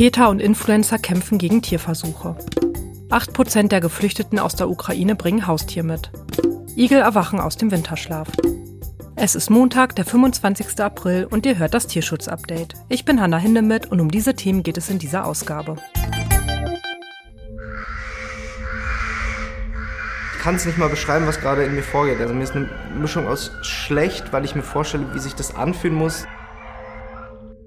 Peter und Influencer kämpfen gegen Tierversuche. 8% der Geflüchteten aus der Ukraine bringen Haustier mit. Igel erwachen aus dem Winterschlaf. Es ist Montag, der 25. April und ihr hört das Tierschutz-Update. Ich bin Hanna Hindemith und um diese Themen geht es in dieser Ausgabe. Ich kann es nicht mal beschreiben, was gerade in mir vorgeht. Also mir ist eine Mischung aus schlecht, weil ich mir vorstelle, wie sich das anfühlen muss.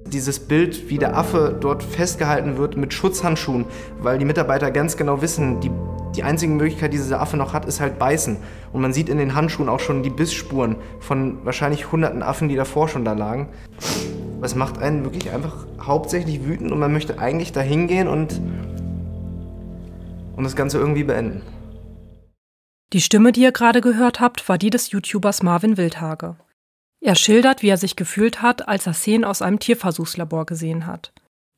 Dieses Bild, wie der Affe dort festgehalten wird mit Schutzhandschuhen, weil die Mitarbeiter ganz genau wissen, die die einzige Möglichkeit, die dieser Affe noch hat, ist halt beißen. Und man sieht in den Handschuhen auch schon die Bissspuren von wahrscheinlich hunderten Affen, die davor schon da lagen. Es macht einen wirklich einfach hauptsächlich wütend und man möchte eigentlich da hingehen und, und das Ganze irgendwie beenden. Die Stimme, die ihr gerade gehört habt, war die des YouTubers Marvin Wildhage. Er schildert, wie er sich gefühlt hat, als er Szenen aus einem Tierversuchslabor gesehen hat.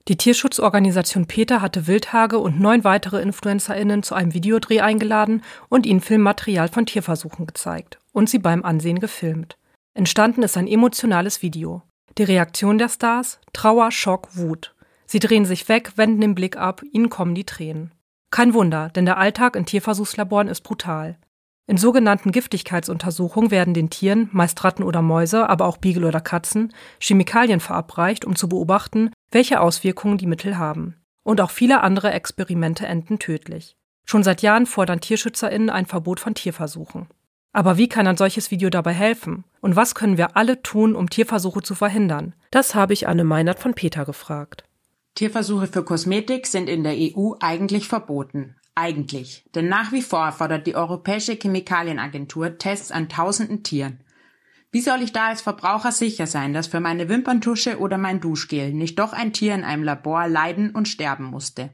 Die Tierschutzorganisation Peter hatte Wildhage und neun weitere InfluencerInnen zu einem Videodreh eingeladen und ihnen Filmmaterial von Tierversuchen gezeigt und sie beim Ansehen gefilmt. Entstanden ist ein emotionales Video. Die Reaktion der Stars? Trauer, Schock, Wut. Sie drehen sich weg, wenden den Blick ab, ihnen kommen die Tränen. Kein Wunder, denn der Alltag in Tierversuchslaboren ist brutal. In sogenannten Giftigkeitsuntersuchungen werden den Tieren, meist Ratten oder Mäuse, aber auch Beagle oder Katzen, Chemikalien verabreicht, um zu beobachten, welche Auswirkungen die Mittel haben. Und auch viele andere Experimente enden tödlich. Schon seit Jahren fordern TierschützerInnen ein Verbot von Tierversuchen. Aber wie kann ein solches Video dabei helfen? Und was können wir alle tun, um Tierversuche zu verhindern? Das habe ich Anne Meinert von Peter gefragt. Tierversuche für Kosmetik sind in der EU eigentlich verboten. Eigentlich. Denn nach wie vor fordert die Europäische Chemikalienagentur Tests an tausenden Tieren. Wie soll ich da als Verbraucher sicher sein, dass für meine Wimperntusche oder mein Duschgel nicht doch ein Tier in einem Labor leiden und sterben musste?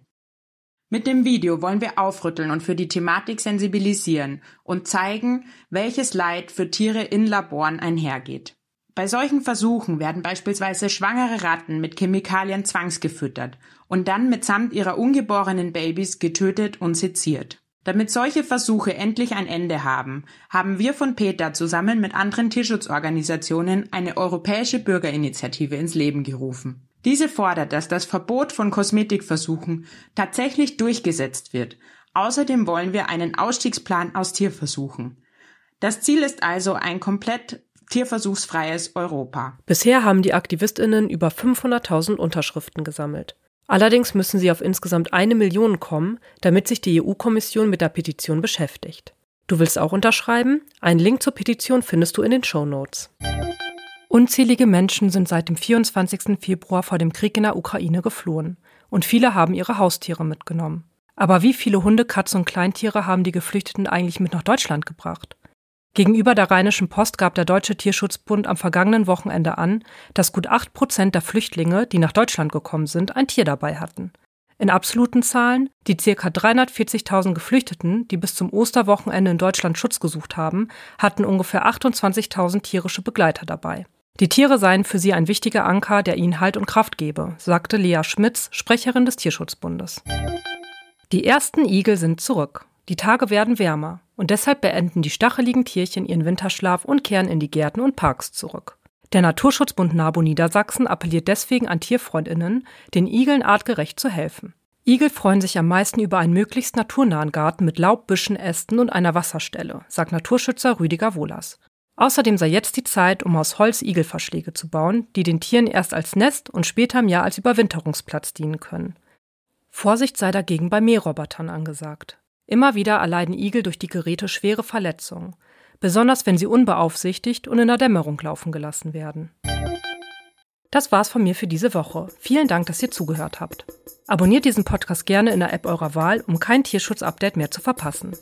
Mit dem Video wollen wir aufrütteln und für die Thematik sensibilisieren und zeigen, welches Leid für Tiere in Laboren einhergeht. Bei solchen Versuchen werden beispielsweise schwangere Ratten mit Chemikalien zwangsgefüttert und dann mitsamt ihrer ungeborenen Babys getötet und seziert. Damit solche Versuche endlich ein Ende haben, haben wir von Peter zusammen mit anderen Tierschutzorganisationen eine europäische Bürgerinitiative ins Leben gerufen. Diese fordert, dass das Verbot von Kosmetikversuchen tatsächlich durchgesetzt wird. Außerdem wollen wir einen Ausstiegsplan aus Tierversuchen. Das Ziel ist also ein komplett tierversuchsfreies Europa. Bisher haben die Aktivistinnen über 500.000 Unterschriften gesammelt. Allerdings müssen sie auf insgesamt eine Million kommen, damit sich die EU-Kommission mit der Petition beschäftigt. Du willst auch unterschreiben? Einen Link zur Petition findest du in den Show Notes. Unzählige Menschen sind seit dem 24. Februar vor dem Krieg in der Ukraine geflohen und viele haben ihre Haustiere mitgenommen. Aber wie viele Hunde, Katzen und Kleintiere haben die Geflüchteten eigentlich mit nach Deutschland gebracht? Gegenüber der Rheinischen Post gab der Deutsche Tierschutzbund am vergangenen Wochenende an, dass gut acht Prozent der Flüchtlinge, die nach Deutschland gekommen sind, ein Tier dabei hatten. In absoluten Zahlen, die ca. 340.000 Geflüchteten, die bis zum Osterwochenende in Deutschland Schutz gesucht haben, hatten ungefähr 28.000 tierische Begleiter dabei. Die Tiere seien für sie ein wichtiger Anker, der ihnen Halt und Kraft gebe, sagte Lea Schmitz, Sprecherin des Tierschutzbundes. Die ersten Igel sind zurück. Die Tage werden wärmer und deshalb beenden die stacheligen Tierchen ihren Winterschlaf und kehren in die Gärten und Parks zurück. Der Naturschutzbund NABU Niedersachsen appelliert deswegen an Tierfreundinnen, den Igeln artgerecht zu helfen. Igel freuen sich am meisten über einen möglichst naturnahen Garten mit Laub, Büschen, Ästen und einer Wasserstelle, sagt Naturschützer Rüdiger Wohlers. Außerdem sei jetzt die Zeit, um aus Holz Igelverschläge zu bauen, die den Tieren erst als Nest und später im Jahr als Überwinterungsplatz dienen können. Vorsicht sei dagegen bei Mährobotern angesagt. Immer wieder erleiden Igel durch die Geräte schwere Verletzungen, besonders wenn sie unbeaufsichtigt und in der Dämmerung laufen gelassen werden. Das war's von mir für diese Woche. Vielen Dank, dass ihr zugehört habt. Abonniert diesen Podcast gerne in der App eurer Wahl, um kein Tierschutz-Update mehr zu verpassen.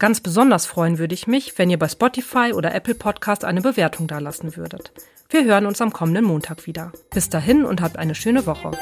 Ganz besonders freuen würde ich mich, wenn ihr bei Spotify oder Apple Podcast eine Bewertung dalassen würdet. Wir hören uns am kommenden Montag wieder. Bis dahin und habt eine schöne Woche.